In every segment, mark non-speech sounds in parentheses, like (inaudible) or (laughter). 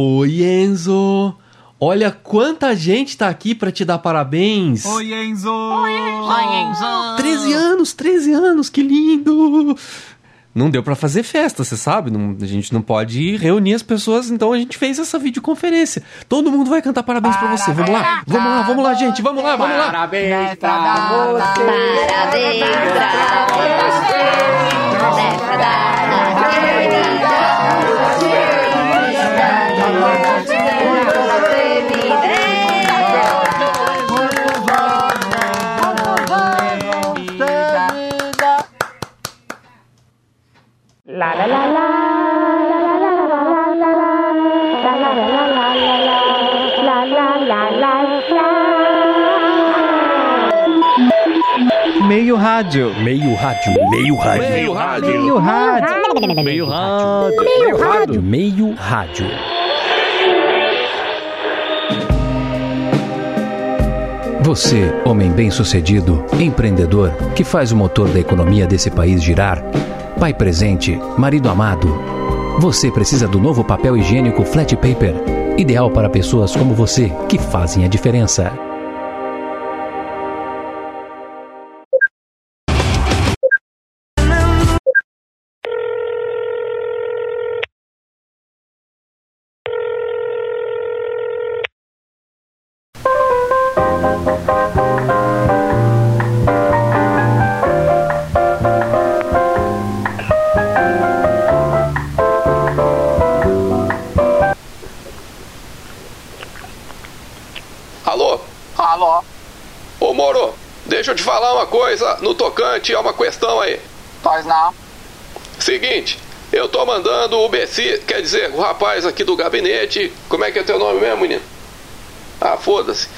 Oi, Enzo! Olha quanta gente tá aqui para te dar parabéns! Oi, Enzo! Oi, Enzo! 13 anos, 13 anos, que lindo! Não deu para fazer festa, você sabe? Não, a gente não pode reunir as pessoas, então a gente fez essa videoconferência. Todo mundo vai cantar parabéns para você. Vamos lá, vamos lá, vamos lá, gente, vamos lá, vamos lá. Parabéns pra você. Parabéns pra você. Nessa data rádio. Meio rádio, meio rádio. Meio rádio. Meio rádio. Meio rádio. Meio rádio. Meio rádio. Você, homem bem-sucedido, empreendedor, que faz o motor da economia desse país girar, pai presente, marido amado, você precisa do novo papel higiênico Flat Paper, ideal para pessoas como você que fazem a diferença. Deixa eu te falar uma coisa no tocante a uma questão aí. Pois não? Seguinte, eu tô mandando o BC, quer dizer, o rapaz aqui do gabinete. Como é que é teu nome mesmo, menino? Ah, foda-se.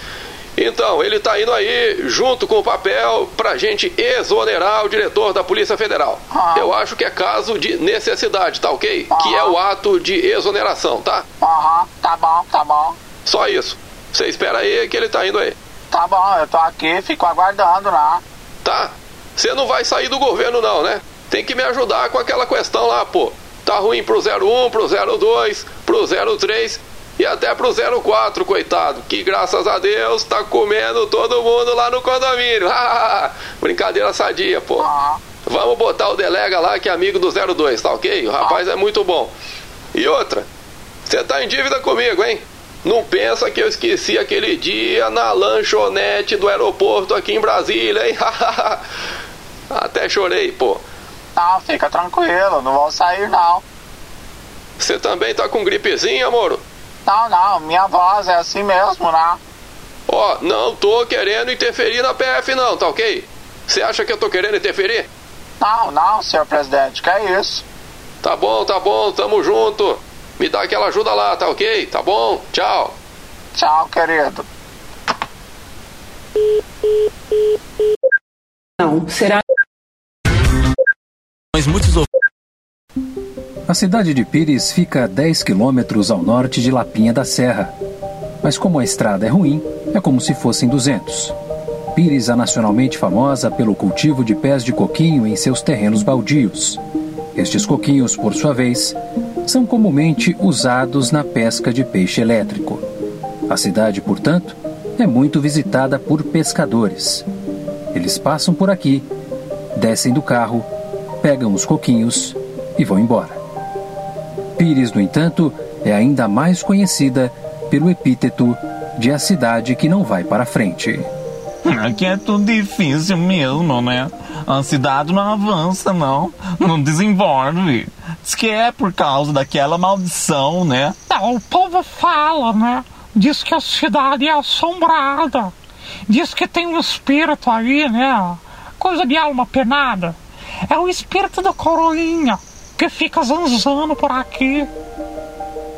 Então, ele tá indo aí junto com o papel pra gente exonerar o diretor da Polícia Federal. Ah. Eu acho que é caso de necessidade, tá ok? Que é o ato de exoneração, tá? Aham, tá bom, tá bom. Só isso. Você espera aí que ele tá indo aí. Tá bom, eu tô aqui, fico aguardando lá. Tá? Você não vai sair do governo não, né? Tem que me ajudar com aquela questão lá, pô. Tá ruim pro 01, pro 02, pro 03 e até pro 04, coitado. Que graças a Deus tá comendo todo mundo lá no condomínio. (laughs) Brincadeira sadia, pô. Aham. Vamos botar o delega lá que é amigo do 02, tá ok? O rapaz é muito bom. E outra, você tá em dívida comigo, hein? Não pensa que eu esqueci aquele dia na lanchonete do aeroporto aqui em Brasília, hein? (laughs) Até chorei, pô. Não, fica tranquilo, não vou sair não. Você também tá com gripezinha, moro? Não, não, minha voz é assim mesmo, né? Ó, não tô querendo interferir na PF não, tá ok? Você acha que eu tô querendo interferir? Não, não, senhor presidente, que é isso? Tá bom, tá bom, tamo junto. Me dá aquela ajuda lá, tá ok? Tá bom? Tchau. Tchau, querido. Não, será A cidade de Pires fica a 10 quilômetros ao norte de Lapinha da Serra. Mas como a estrada é ruim, é como se fossem 200. Pires é nacionalmente famosa pelo cultivo de pés de coquinho em seus terrenos baldios. Estes coquinhos, por sua vez, são comumente usados na pesca de peixe elétrico. A cidade, portanto, é muito visitada por pescadores. Eles passam por aqui, descem do carro, pegam os coquinhos e vão embora. Pires, no entanto, é ainda mais conhecida pelo epíteto de a cidade que não vai para frente. (laughs) Aqui é tudo difícil mesmo, né? A cidade não avança, não. Não desenvolve. Diz que é por causa daquela maldição, né? Não, o povo fala, né? Diz que a cidade é assombrada. Diz que tem um espírito aí, né? Coisa de alma penada. É o espírito da coroinha que fica zanzando por aqui.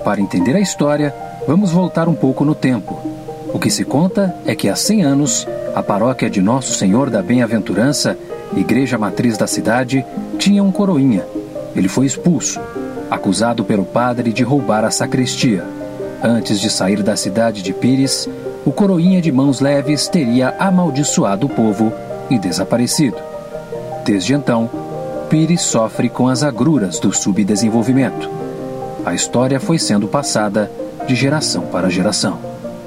Para entender a história, vamos voltar um pouco no tempo. O que se conta é que há 100 anos, a paróquia de Nosso Senhor da Bem-aventurança, igreja matriz da cidade, tinha um coroinha. Ele foi expulso, acusado pelo padre de roubar a sacristia. Antes de sair da cidade de Pires, o coroinha de mãos leves teria amaldiçoado o povo e desaparecido. Desde então, Pires sofre com as agruras do subdesenvolvimento. A história foi sendo passada de geração para geração.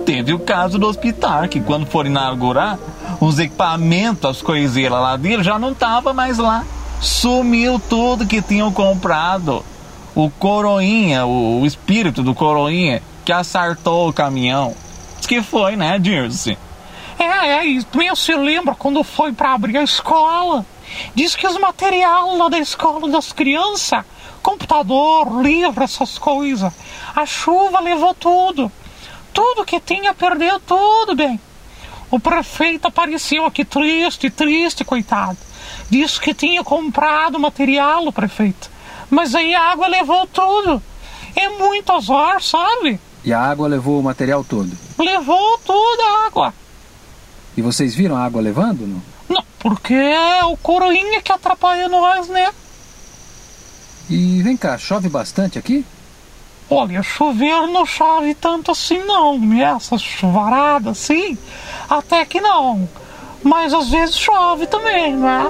Teve o caso do hospital, que quando for inaugurar, os equipamentos, as coiseiras lá dele já não tava mais lá. Sumiu tudo que tinham comprado. O coroinha, o, o espírito do coroinha, que assaltou o caminhão. Diz que foi, né, Dirce? É, é, e também se lembra quando foi pra abrir a escola? Diz que os materiais lá da escola das crianças, computador, livro, essas coisas, a chuva levou tudo. Tudo que tinha perdeu tudo, bem. O prefeito apareceu aqui triste, triste, coitado. Disse que tinha comprado material, o prefeito. Mas aí a água levou tudo. É muito azar, sabe? E a água levou o material todo. Levou tudo a água. E vocês viram a água levando? Não? Não, porque é o coroinha que atrapalha nós, né? E vem cá, chove bastante aqui? Olha, chover não chove tanto assim não, né? Essas chuvaradas assim, até que não. Mas às vezes chove também, né?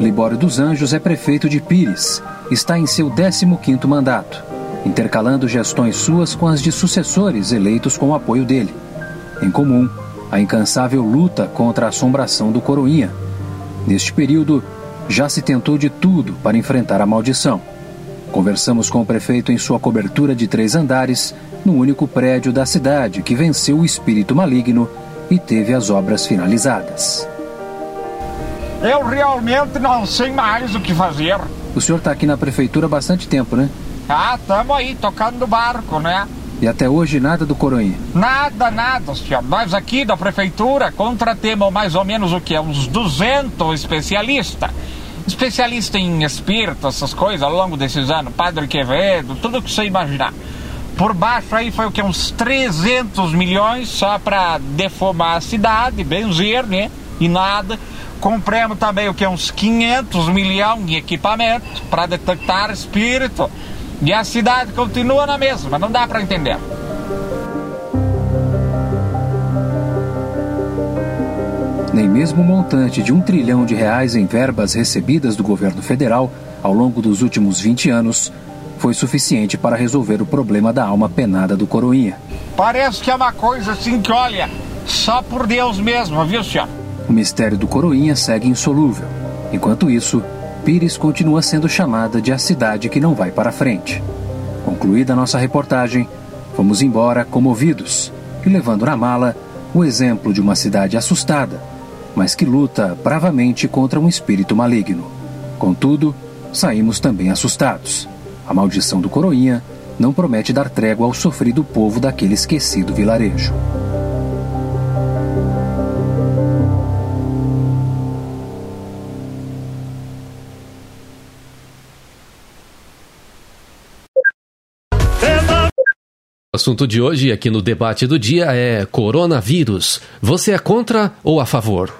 Libório dos Anjos é prefeito de Pires. Está em seu 15º mandato, intercalando gestões suas com as de sucessores eleitos com o apoio dele. Em comum, a incansável luta contra a assombração do coroinha. Neste período, já se tentou de tudo para enfrentar a maldição. Conversamos com o prefeito em sua cobertura de três andares, no único prédio da cidade que venceu o espírito maligno e teve as obras finalizadas. Eu realmente não sei mais o que fazer. O senhor está aqui na prefeitura há bastante tempo, né? Ah, tamo aí, tocando barco, né? E até hoje nada do coroinha. Nada, nada, senhor. Nós aqui da prefeitura contratemos mais ou menos o que? Uns 200 especialistas. Especialista em espírito, essas coisas, ao longo desses anos. Padre Quevedo, tudo que você imaginar. Por baixo aí foi o que? Uns 300 milhões só pra defumar a cidade, benzer, né? E nada. Compramos também o que? Uns 500 milhões de equipamento para detectar espírito. E a cidade continua na mesma, não dá para entender. Nem mesmo o montante de um trilhão de reais em verbas recebidas do governo federal ao longo dos últimos 20 anos foi suficiente para resolver o problema da alma penada do coroinha. Parece que é uma coisa assim que, olha, só por Deus mesmo, viu, senhor? O mistério do coroinha segue insolúvel. Enquanto isso, Pires continua sendo chamada de a cidade que não vai para frente. Concluída nossa reportagem, fomos embora comovidos e levando na mala o exemplo de uma cidade assustada, mas que luta bravamente contra um espírito maligno. Contudo, saímos também assustados. A maldição do coroinha não promete dar trégua ao sofrido povo daquele esquecido vilarejo. O assunto de hoje aqui no debate do dia é coronavírus. Você é contra ou a favor?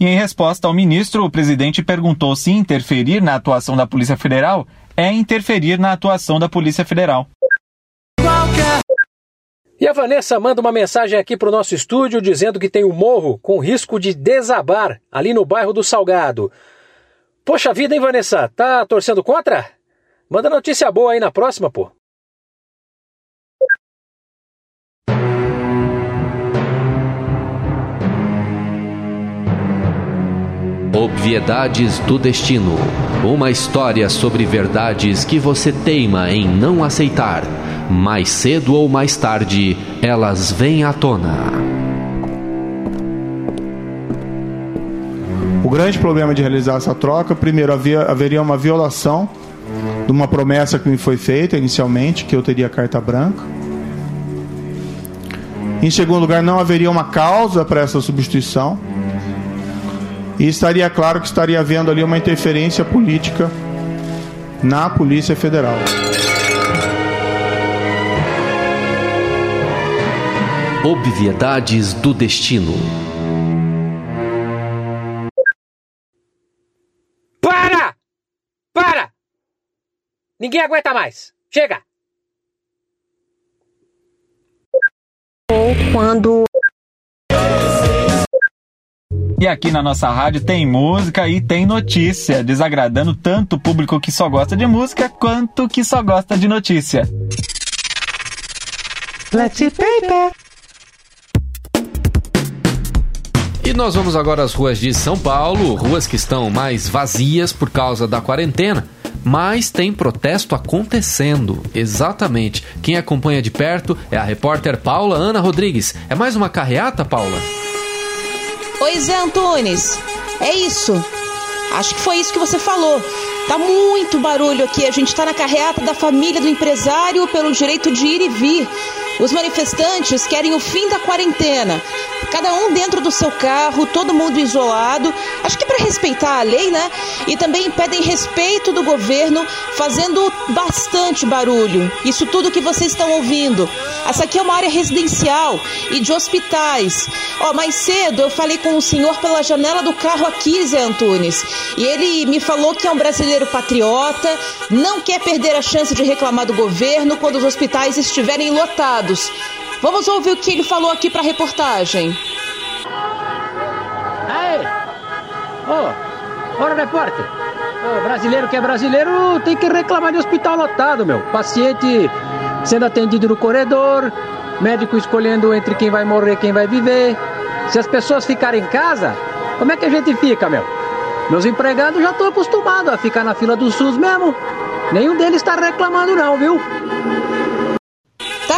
E em resposta ao ministro, o presidente perguntou se interferir na atuação da Polícia Federal é interferir na atuação da Polícia Federal. E a Vanessa manda uma mensagem aqui para o nosso estúdio dizendo que tem um morro com risco de desabar ali no bairro do Salgado. Poxa vida, hein, Vanessa? Tá torcendo contra? Manda notícia boa aí na próxima, pô. Obviedades do Destino. Uma história sobre verdades que você teima em não aceitar. Mais cedo ou mais tarde, elas vêm à tona. O grande problema de realizar essa troca, primeiro, havia, haveria uma violação de uma promessa que me foi feita inicialmente, que eu teria carta branca. Em segundo lugar, não haveria uma causa para essa substituição. E estaria claro que estaria havendo ali uma interferência política na Polícia Federal. Obviedades do Destino. Para! Para! Ninguém aguenta mais. Chega! Ou quando e aqui na nossa rádio tem música e tem notícia, desagradando tanto o público que só gosta de música quanto que só gosta de notícia. Let's paper. E nós vamos agora às ruas de São Paulo, ruas que estão mais vazias por causa da quarentena, mas tem protesto acontecendo. Exatamente. Quem acompanha de perto é a repórter Paula Ana Rodrigues. É mais uma carreata, Paula? Oi, Zé Antunes. É isso. Acho que foi isso que você falou. Tá muito barulho aqui. A gente tá na carreata da família do empresário pelo direito de ir e vir. Os manifestantes querem o fim da quarentena. Cada um dentro do seu carro, todo mundo isolado. Acho que para respeitar a lei, né? E também pedem respeito do governo, fazendo bastante barulho. Isso tudo que vocês estão ouvindo. Essa aqui é uma área residencial e de hospitais. Ó, mais cedo eu falei com o senhor pela janela do carro aqui, Zé Antunes. E ele me falou que é um brasileiro patriota, não quer perder a chance de reclamar do governo quando os hospitais estiverem lotados. Vamos ouvir o que ele falou aqui para a reportagem. Aí! Ô, ora repórter! Ô, brasileiro que é brasileiro tem que reclamar de hospital lotado, meu. Paciente sendo atendido no corredor, médico escolhendo entre quem vai morrer e quem vai viver. Se as pessoas ficarem em casa, como é que a gente fica, meu? Meus empregados já estão acostumados a ficar na fila do SUS mesmo. Nenhum deles está reclamando não, viu?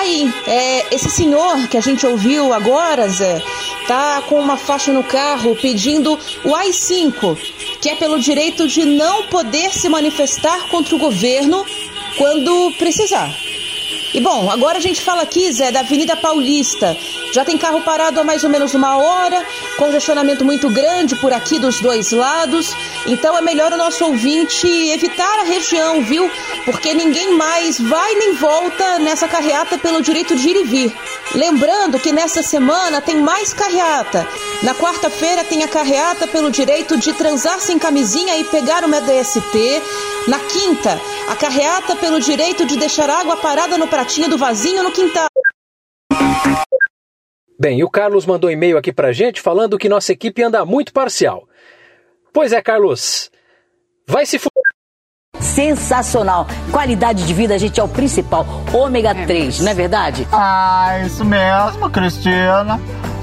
Aí, é, esse senhor que a gente ouviu agora, Zé, tá com uma faixa no carro pedindo o AI-5, que é pelo direito de não poder se manifestar contra o governo quando precisar. E bom, agora a gente fala aqui, Zé, da Avenida Paulista. Já tem carro parado há mais ou menos uma hora, congestionamento muito grande por aqui dos dois lados. Então é melhor o nosso ouvinte evitar a região, viu? Porque ninguém mais vai nem volta nessa carreata pelo direito de ir e vir. Lembrando que nessa semana tem mais carreata. Na quarta-feira tem a carreata pelo direito de transar sem camisinha e pegar uma DST. Na quinta, a carreata pelo direito de deixar água parada no pratinho do vasinho no quintal. Bem, e o Carlos mandou um e-mail aqui pra gente falando que nossa equipe anda muito parcial. Pois é, Carlos. Vai se f... Sensacional. Qualidade de vida, gente, é o principal. Ômega 3, não é verdade? Ah, isso mesmo, Cristina.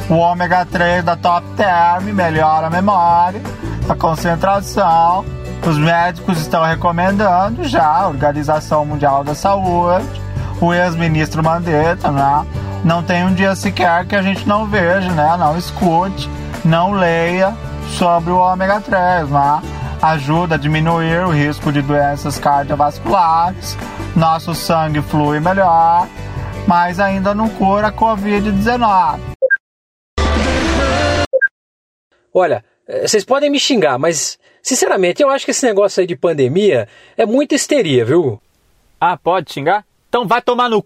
O ômega 3 da Top Term melhora a memória, a concentração. Os médicos estão recomendando já a Organização Mundial da Saúde, o ex-ministro Mandetta, né? Não tem um dia sequer que a gente não veja, né? Não escute, não leia sobre o ômega 3, né? Ajuda a diminuir o risco de doenças cardiovasculares, nosso sangue flui melhor, mas ainda não cura a Covid-19. Olha, eh, vocês podem me xingar, mas sinceramente eu acho que esse negócio aí de pandemia é muita histeria, viu? Ah, pode xingar? Então vai tomar no.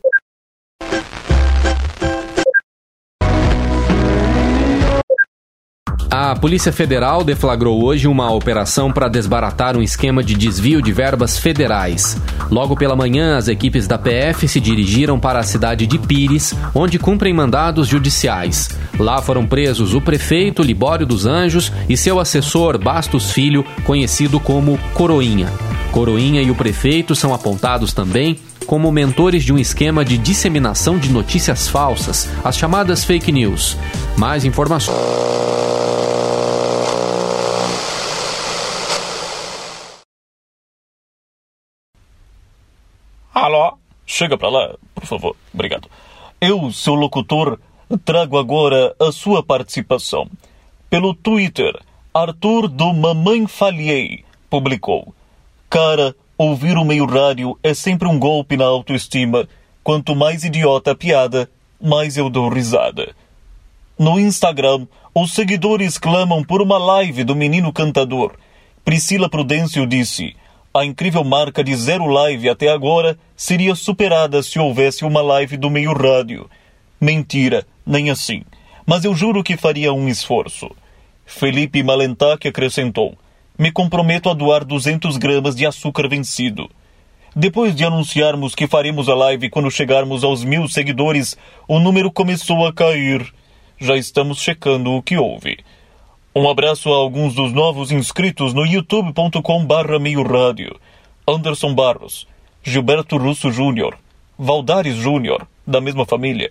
A Polícia Federal deflagrou hoje uma operação para desbaratar um esquema de desvio de verbas federais. Logo pela manhã, as equipes da PF se dirigiram para a cidade de Pires, onde cumprem mandados judiciais. Lá foram presos o prefeito Libório dos Anjos e seu assessor Bastos Filho, conhecido como Coroinha. Coroinha e o prefeito são apontados também como mentores de um esquema de disseminação de notícias falsas, as chamadas fake news. Mais informações. Alô? Chega pra lá, por favor. Obrigado. Eu, seu locutor, trago agora a sua participação. Pelo Twitter, Arthur do Mamãe Falhei publicou: Cara, ouvir o meio rádio é sempre um golpe na autoestima. Quanto mais idiota a piada, mais eu dou risada. No Instagram, os seguidores clamam por uma live do menino cantador. Priscila Prudêncio disse: a incrível marca de zero live até agora seria superada se houvesse uma live do meio rádio. Mentira, nem assim, mas eu juro que faria um esforço. Felipe Malentac acrescentou: Me comprometo a doar 200 gramas de açúcar vencido. Depois de anunciarmos que faremos a live quando chegarmos aos mil seguidores, o número começou a cair. Já estamos checando o que houve. Um abraço a alguns dos novos inscritos no youtube.com barra meio rádio. Anderson Barros, Gilberto Russo Júnior, Valdares Júnior, da mesma família,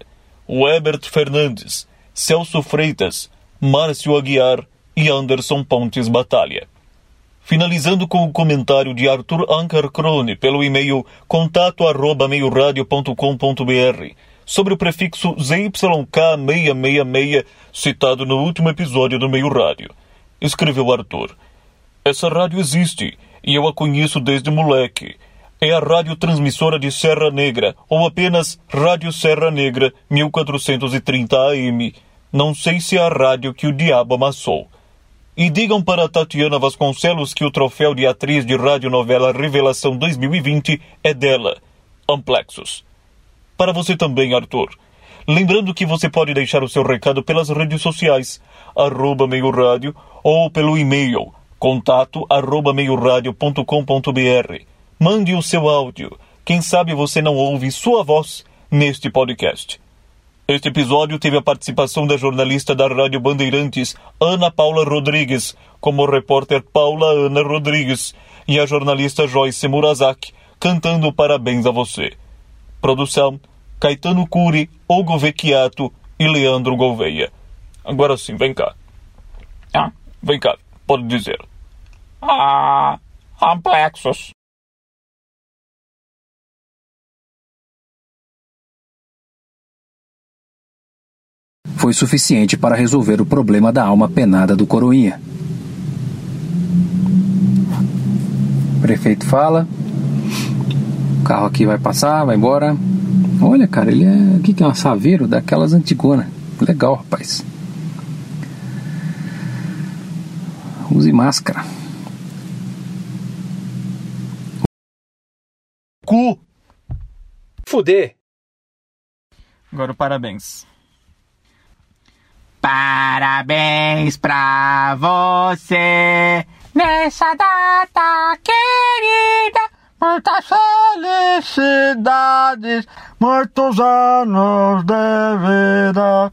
Webert Fernandes, Celso Freitas, Márcio Aguiar e Anderson Pontes Batalha. Finalizando com o comentário de Arthur Anker Krone pelo e-mail contato@meioradio.com.br sobre o prefixo ZYK666 citado no último episódio do Meio Rádio. Escreveu Arthur: Essa rádio existe e eu a conheço desde moleque. É a rádio transmissora de Serra Negra, ou apenas Rádio Serra Negra 1430 AM. Não sei se é a rádio que o diabo amassou. E digam para Tatiana Vasconcelos que o troféu de atriz de radionovela Revelação 2020 é dela. Amplexos. Para você também, Arthur. Lembrando que você pode deixar o seu recado pelas redes sociais, arroba meio rádio, ou pelo e-mail, contato arroba meioradio.com.br. Mande o seu áudio. Quem sabe você não ouve sua voz neste podcast. Este episódio teve a participação da jornalista da Rádio Bandeirantes, Ana Paula Rodrigues, como repórter Paula Ana Rodrigues, e a jornalista Joyce Murazaki, cantando parabéns a você. Produção, Caetano Cury, Hugo Vecchiato e Leandro Gouveia. Agora sim, vem cá. Ah, vem cá, pode dizer. Ah, amplexos. Foi suficiente para resolver o problema da alma penada do coroinha. O prefeito fala. O carro aqui vai passar, vai embora. Olha, cara, ele é. O que, que é um saveiro daquelas antigonas? Legal, rapaz. Use máscara. Cu! Fuder! Agora o parabéns. Parabéns pra você Nessa data querida, muitas felicidades, muitos anos de vida.